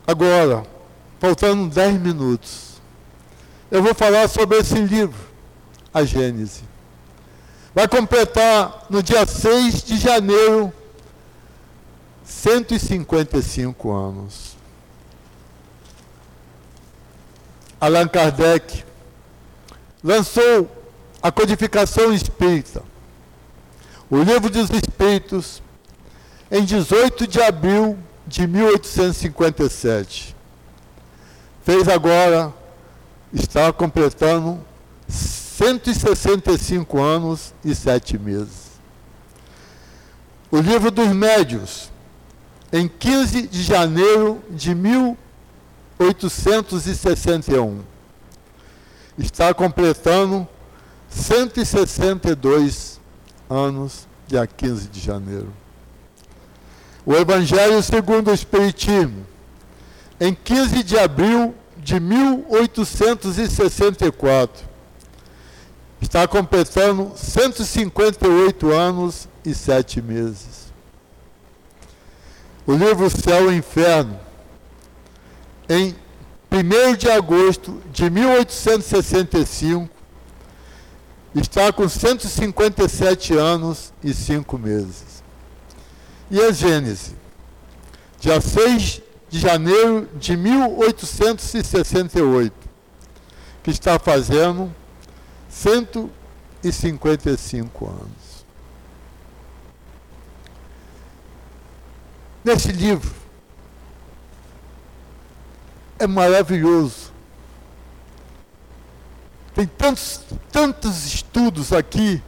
Agora, faltando dez minutos, eu vou falar sobre esse livro, a Gênese. Vai completar no dia 6 de janeiro 155 anos. Allan Kardec lançou a codificação espírita, o livro dos Espíritos, em 18 de abril de 1857. Fez agora, está completando 165 anos e sete meses. O livro dos Médios, em 15 de janeiro de 1861. Está completando 162 anos, dia 15 de janeiro. O Evangelho segundo o Espiritismo, em 15 de abril de 1864. Está completando 158 anos e sete meses. O livro Céu e Inferno, em 1 de agosto de 1865, está com 157 anos e 5 meses. E a Gênese, dia 6 de janeiro de 1868, que está fazendo 155 anos. Nesse livro, é maravilhoso. Tem tantos, tantos estudos aqui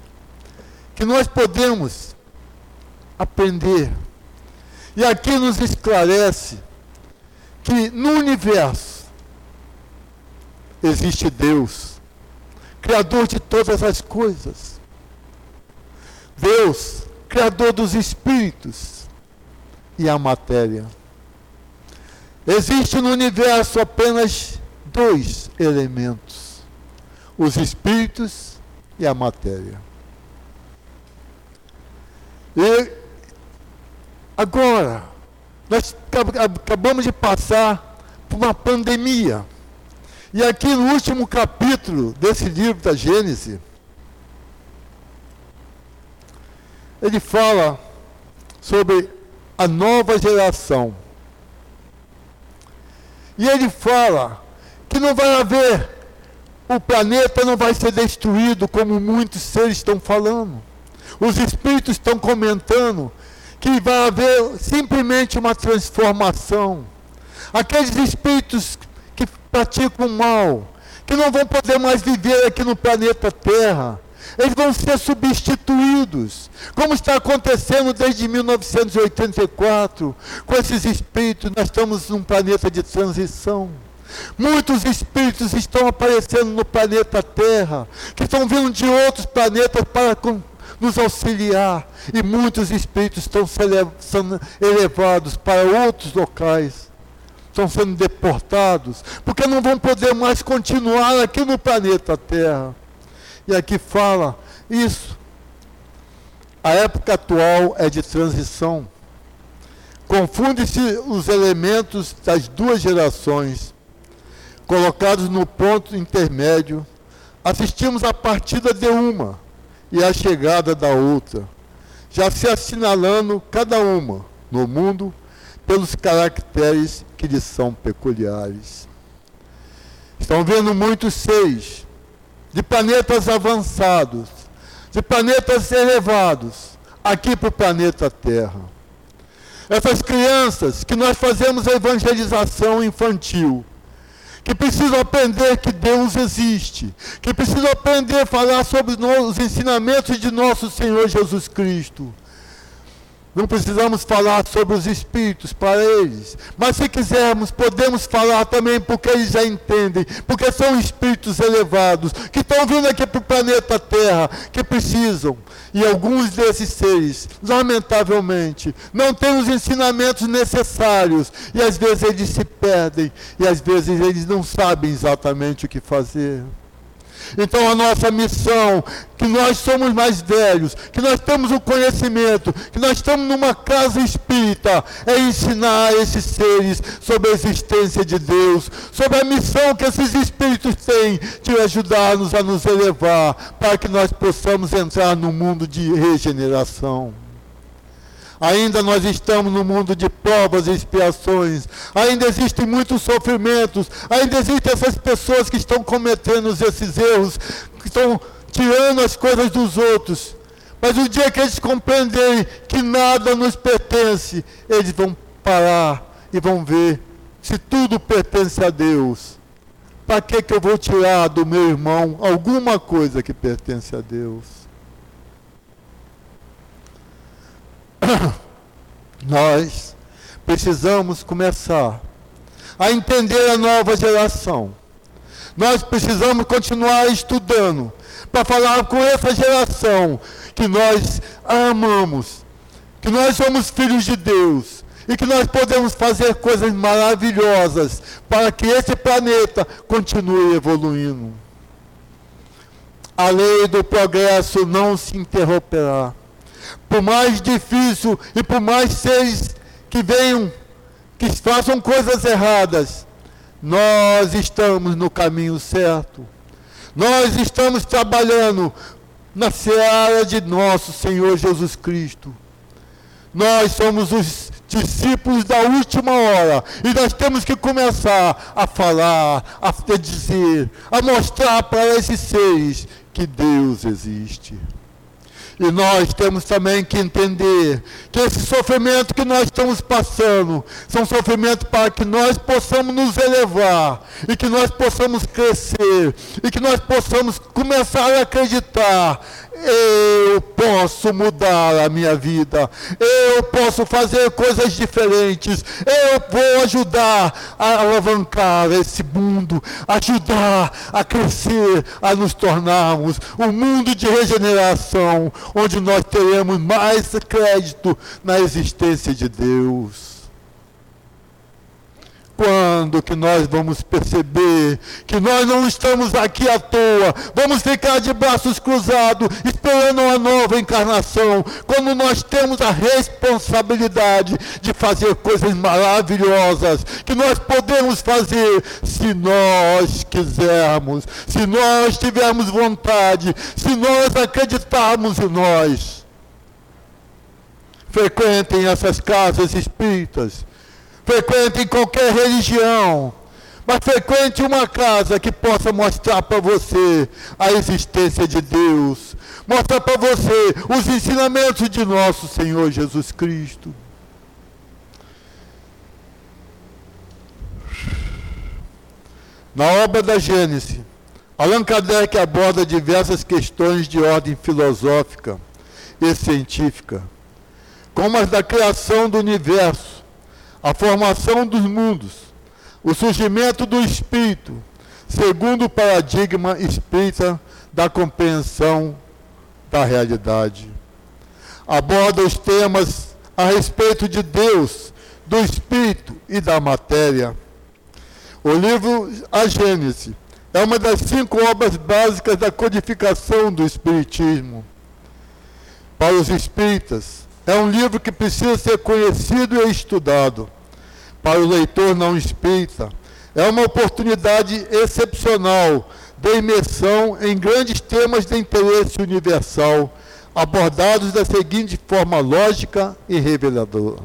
que nós podemos aprender. E aqui nos esclarece que no universo existe Deus, Criador de todas as coisas. Deus, Criador dos espíritos e a matéria. Existe no universo apenas dois elementos: os espíritos e a matéria. E agora, nós acabamos de passar por uma pandemia. E aqui no último capítulo desse livro da Gênesis, ele fala sobre a nova geração. E ele fala que não vai haver, o planeta não vai ser destruído como muitos seres estão falando. Os espíritos estão comentando que vai haver simplesmente uma transformação. Aqueles espíritos que praticam mal, que não vão poder mais viver aqui no planeta Terra, eles vão ser substituídos, como está acontecendo desde 1984, com esses espíritos, nós estamos num planeta de transição. Muitos espíritos estão aparecendo no planeta Terra, que estão vindo de outros planetas para nos auxiliar, e muitos espíritos estão sendo elevados para outros locais, estão sendo deportados, porque não vão poder mais continuar aqui no planeta Terra. E aqui fala isso. A época atual é de transição. Confunde-se os elementos das duas gerações, colocados no ponto intermédio. Assistimos a partida de uma e a chegada da outra, já se assinalando cada uma no mundo pelos caracteres que lhes são peculiares. Estão vendo muitos seis de planetas avançados, de planetas elevados, aqui para o planeta Terra. Essas crianças que nós fazemos a evangelização infantil, que precisam aprender que Deus existe, que precisam aprender a falar sobre os ensinamentos de nosso Senhor Jesus Cristo não precisamos falar sobre os espíritos para eles. Mas se quisermos, podemos falar também porque eles já entendem. Porque são espíritos elevados que estão vindo aqui para o planeta Terra, que precisam. E alguns desses seres, lamentavelmente, não têm os ensinamentos necessários. E às vezes eles se perdem. E às vezes eles não sabem exatamente o que fazer. Então a nossa missão, que nós somos mais velhos, que nós temos o conhecimento, que nós estamos numa casa espírita, é ensinar esses seres sobre a existência de Deus, sobre a missão que esses espíritos têm de ajudar-nos a nos elevar, para que nós possamos entrar no mundo de regeneração. Ainda nós estamos no mundo de provas e expiações. Ainda existem muitos sofrimentos. Ainda existem essas pessoas que estão cometendo esses erros, que estão tirando as coisas dos outros. Mas o dia que eles compreenderem que nada nos pertence, eles vão parar e vão ver se tudo pertence a Deus. Para que, que eu vou tirar do meu irmão alguma coisa que pertence a Deus? nós precisamos começar a entender a nova geração. Nós precisamos continuar estudando para falar com essa geração que nós amamos, que nós somos filhos de Deus e que nós podemos fazer coisas maravilhosas para que esse planeta continue evoluindo. A lei do progresso não se interromperá por mais difícil e por mais seres que venham, que façam coisas erradas, nós estamos no caminho certo. Nós estamos trabalhando na seara de nosso Senhor Jesus Cristo. Nós somos os discípulos da última hora e nós temos que começar a falar, a dizer, a mostrar para esses seres que Deus existe. E nós temos também que entender que esse sofrimento que nós estamos passando são sofrimentos para que nós possamos nos elevar e que nós possamos crescer e que nós possamos começar a acreditar eu posso mudar a minha vida, eu posso fazer coisas diferentes, eu vou ajudar a alavancar esse mundo, ajudar a crescer, a nos tornarmos um mundo de regeneração, onde nós teremos mais crédito na existência de Deus. Quando que nós vamos perceber que nós não estamos aqui à toa? Vamos ficar de braços cruzados, esperando uma nova encarnação, quando nós temos a responsabilidade de fazer coisas maravilhosas, que nós podemos fazer se nós quisermos, se nós tivermos vontade, se nós acreditarmos em nós. Frequentem essas casas espíritas frequente qualquer religião, mas frequente uma casa que possa mostrar para você a existência de Deus, mostrar para você os ensinamentos de nosso Senhor Jesus Cristo. Na obra da Gênesis, Allan Kardec aborda diversas questões de ordem filosófica e científica, como as da criação do universo, a formação dos mundos, o surgimento do espírito, segundo o paradigma espírita da compreensão da realidade. Aborda os temas a respeito de Deus, do espírito e da matéria. O livro A Gênese é uma das cinco obras básicas da codificação do Espiritismo. Para os espíritas, é um livro que precisa ser conhecido e estudado. Para o leitor não espírita, é uma oportunidade excepcional de imersão em grandes temas de interesse universal, abordados da seguinte forma lógica e reveladora.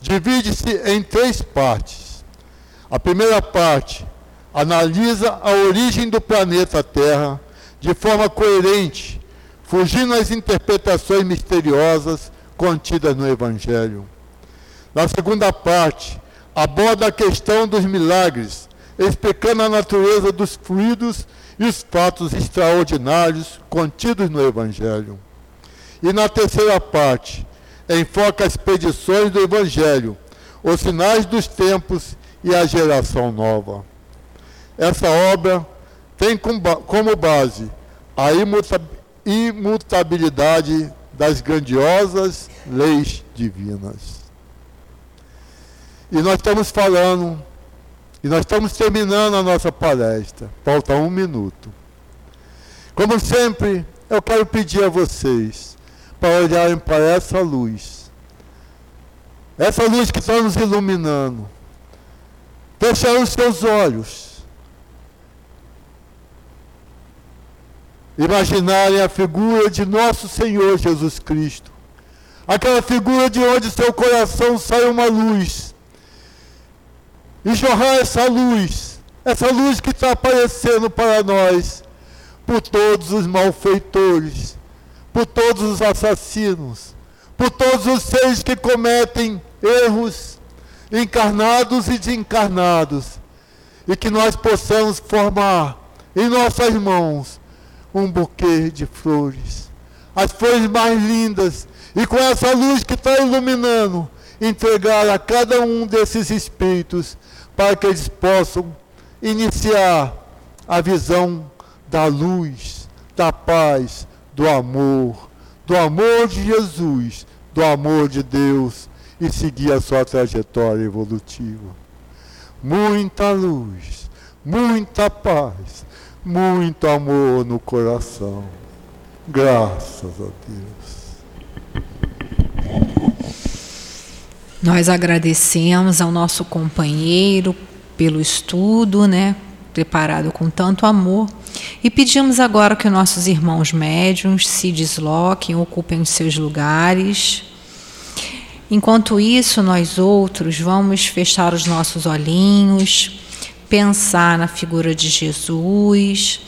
Divide-se em três partes. A primeira parte analisa a origem do planeta Terra de forma coerente, fugindo às interpretações misteriosas contidas no Evangelho. Na segunda parte, aborda a questão dos milagres, explicando a natureza dos fluidos e os fatos extraordinários contidos no Evangelho. E na terceira parte, enfoca as expedições do Evangelho, os sinais dos tempos e a geração nova. Essa obra tem como base a imutabilidade das grandiosas leis divinas. E nós estamos falando, e nós estamos terminando a nossa palestra. Falta um minuto. Como sempre, eu quero pedir a vocês para olharem para essa luz. Essa luz que está nos iluminando. Fechar os seus olhos imaginarem a figura de nosso Senhor Jesus Cristo. Aquela figura de onde seu coração sai uma luz. E jorrar essa luz, essa luz que está aparecendo para nós, por todos os malfeitores, por todos os assassinos, por todos os seres que cometem erros encarnados e desencarnados, e que nós possamos formar em nossas mãos um buquê de flores. As flores mais lindas. E com essa luz que está iluminando, entregar a cada um desses espíritos para que eles possam iniciar a visão da luz, da paz, do amor, do amor de Jesus, do amor de Deus e seguir a sua trajetória evolutiva. Muita luz, muita paz, muito amor no coração. Graças a Deus. Nós agradecemos ao nosso companheiro pelo estudo, né, preparado com tanto amor, e pedimos agora que nossos irmãos médiums se desloquem, ocupem os seus lugares. Enquanto isso, nós outros vamos fechar os nossos olhinhos pensar na figura de Jesus,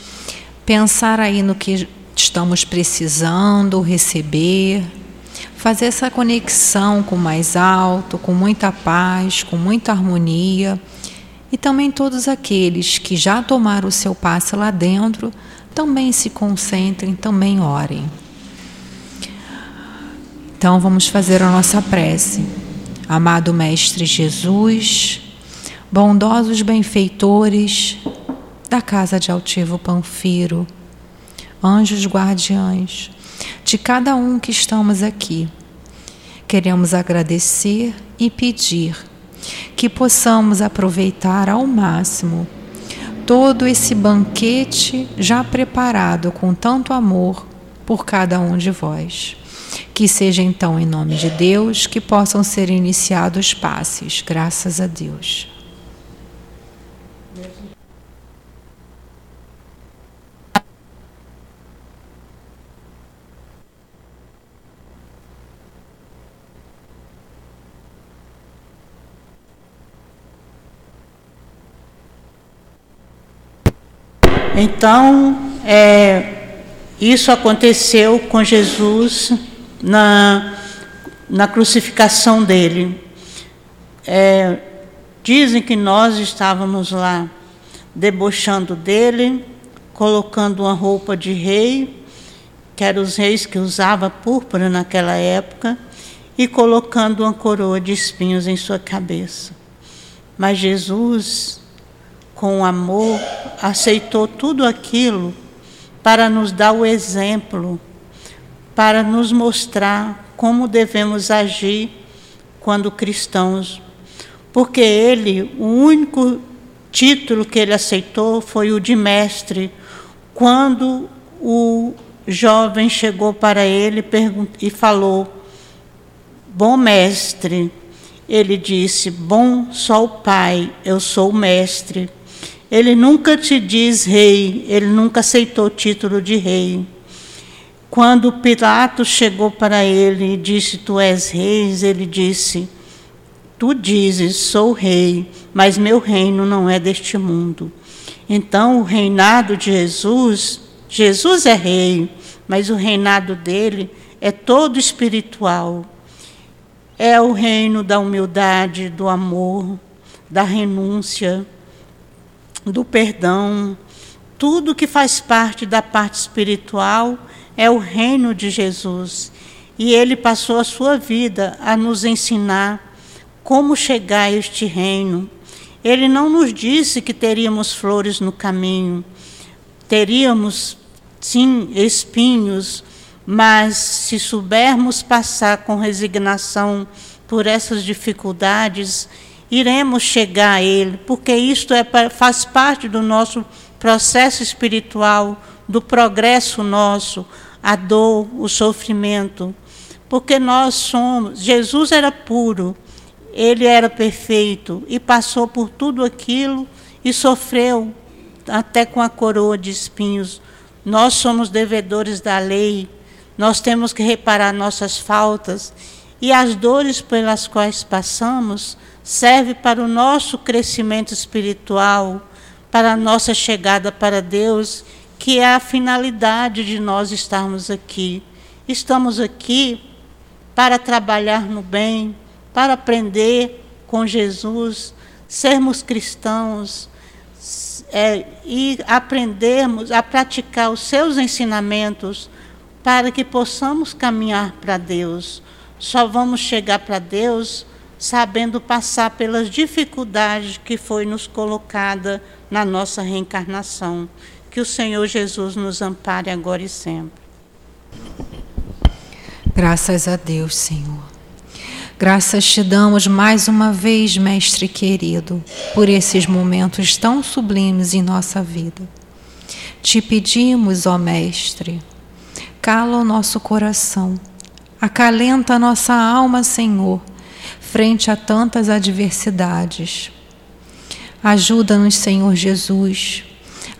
pensar aí no que estamos precisando receber, fazer essa conexão com o mais alto, com muita paz, com muita harmonia. E também todos aqueles que já tomaram o seu passe lá dentro, também se concentrem, também orem. Então vamos fazer a nossa prece. Amado Mestre Jesus, bondosos benfeitores da casa de Altivo Panfiro, anjos guardiães de cada um que estamos aqui. Queremos agradecer e pedir que possamos aproveitar ao máximo todo esse banquete já preparado com tanto amor por cada um de vós. Que seja então em nome de Deus que possam ser iniciados passes, graças a Deus. Então, é, isso aconteceu com Jesus na, na crucificação dele. É, dizem que nós estávamos lá debochando dele, colocando uma roupa de rei, que eram os reis que usava púrpura naquela época, e colocando uma coroa de espinhos em sua cabeça. Mas Jesus com amor, aceitou tudo aquilo para nos dar o exemplo, para nos mostrar como devemos agir quando cristãos. Porque ele, o único título que ele aceitou foi o de mestre, quando o jovem chegou para ele e falou: Bom mestre. Ele disse: Bom só o Pai, eu sou o mestre. Ele nunca te diz rei, ele nunca aceitou o título de rei. Quando Pilatos chegou para ele e disse: Tu és rei, ele disse: Tu dizes, sou rei, mas meu reino não é deste mundo. Então, o reinado de Jesus, Jesus é rei, mas o reinado dele é todo espiritual. É o reino da humildade, do amor, da renúncia, do perdão, tudo que faz parte da parte espiritual é o reino de Jesus. E ele passou a sua vida a nos ensinar como chegar a este reino. Ele não nos disse que teríamos flores no caminho, teríamos, sim, espinhos, mas se soubermos passar com resignação por essas dificuldades iremos chegar a Ele, porque isto é, faz parte do nosso processo espiritual, do progresso nosso, a dor, o sofrimento. Porque nós somos, Jesus era puro, ele era perfeito e passou por tudo aquilo e sofreu até com a coroa de espinhos. Nós somos devedores da lei, nós temos que reparar nossas faltas e as dores pelas quais passamos serve para o nosso crescimento espiritual, para a nossa chegada para Deus, que é a finalidade de nós estarmos aqui. Estamos aqui para trabalhar no bem, para aprender com Jesus, sermos cristãos é, e aprendermos a praticar os seus ensinamentos para que possamos caminhar para Deus. Só vamos chegar para Deus sabendo passar pelas dificuldades que foi nos colocada na nossa reencarnação. Que o Senhor Jesus nos ampare agora e sempre. Graças a Deus, Senhor. Graças te damos mais uma vez, Mestre querido, por esses momentos tão sublimes em nossa vida. Te pedimos, ó Mestre, cala o nosso coração, acalenta a nossa alma, Senhor frente a tantas adversidades. Ajuda-nos, Senhor Jesus,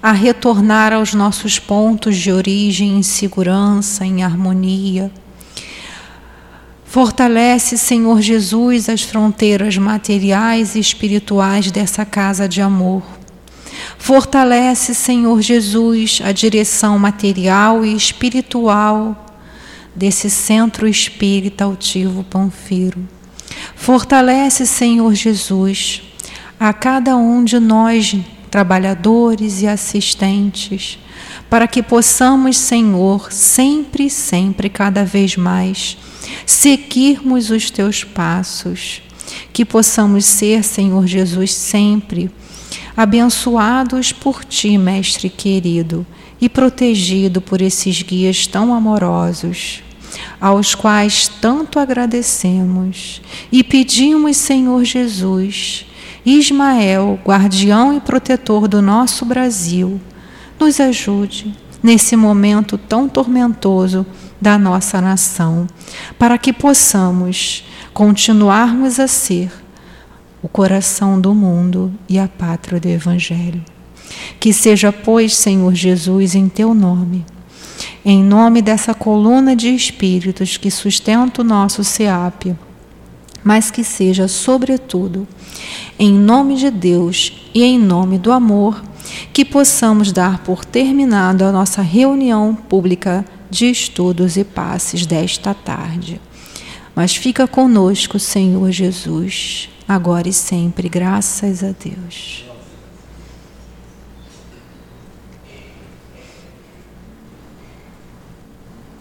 a retornar aos nossos pontos de origem em segurança, em harmonia. Fortalece, Senhor Jesus, as fronteiras materiais e espirituais dessa casa de amor. Fortalece, Senhor Jesus, a direção material e espiritual desse centro espírita altivo Panfiro. Fortalece, Senhor Jesus, a cada um de nós, trabalhadores e assistentes, para que possamos, Senhor, sempre, sempre, cada vez mais, seguirmos os teus passos, que possamos ser, Senhor Jesus, sempre abençoados por ti, Mestre querido, e protegido por esses guias tão amorosos, aos quais tanto agradecemos e pedimos, Senhor Jesus, Ismael, guardião e protetor do nosso Brasil, nos ajude nesse momento tão tormentoso da nossa nação, para que possamos continuarmos a ser o coração do mundo e a pátria do Evangelho. Que seja, pois, Senhor Jesus, em teu nome, em nome dessa coluna de espíritos que sustenta o nosso SEAP, mas que seja, sobretudo, em nome de Deus e em nome do amor, que possamos dar por terminada a nossa reunião pública de estudos e passes desta tarde. Mas fica conosco, Senhor Jesus, agora e sempre, graças a Deus.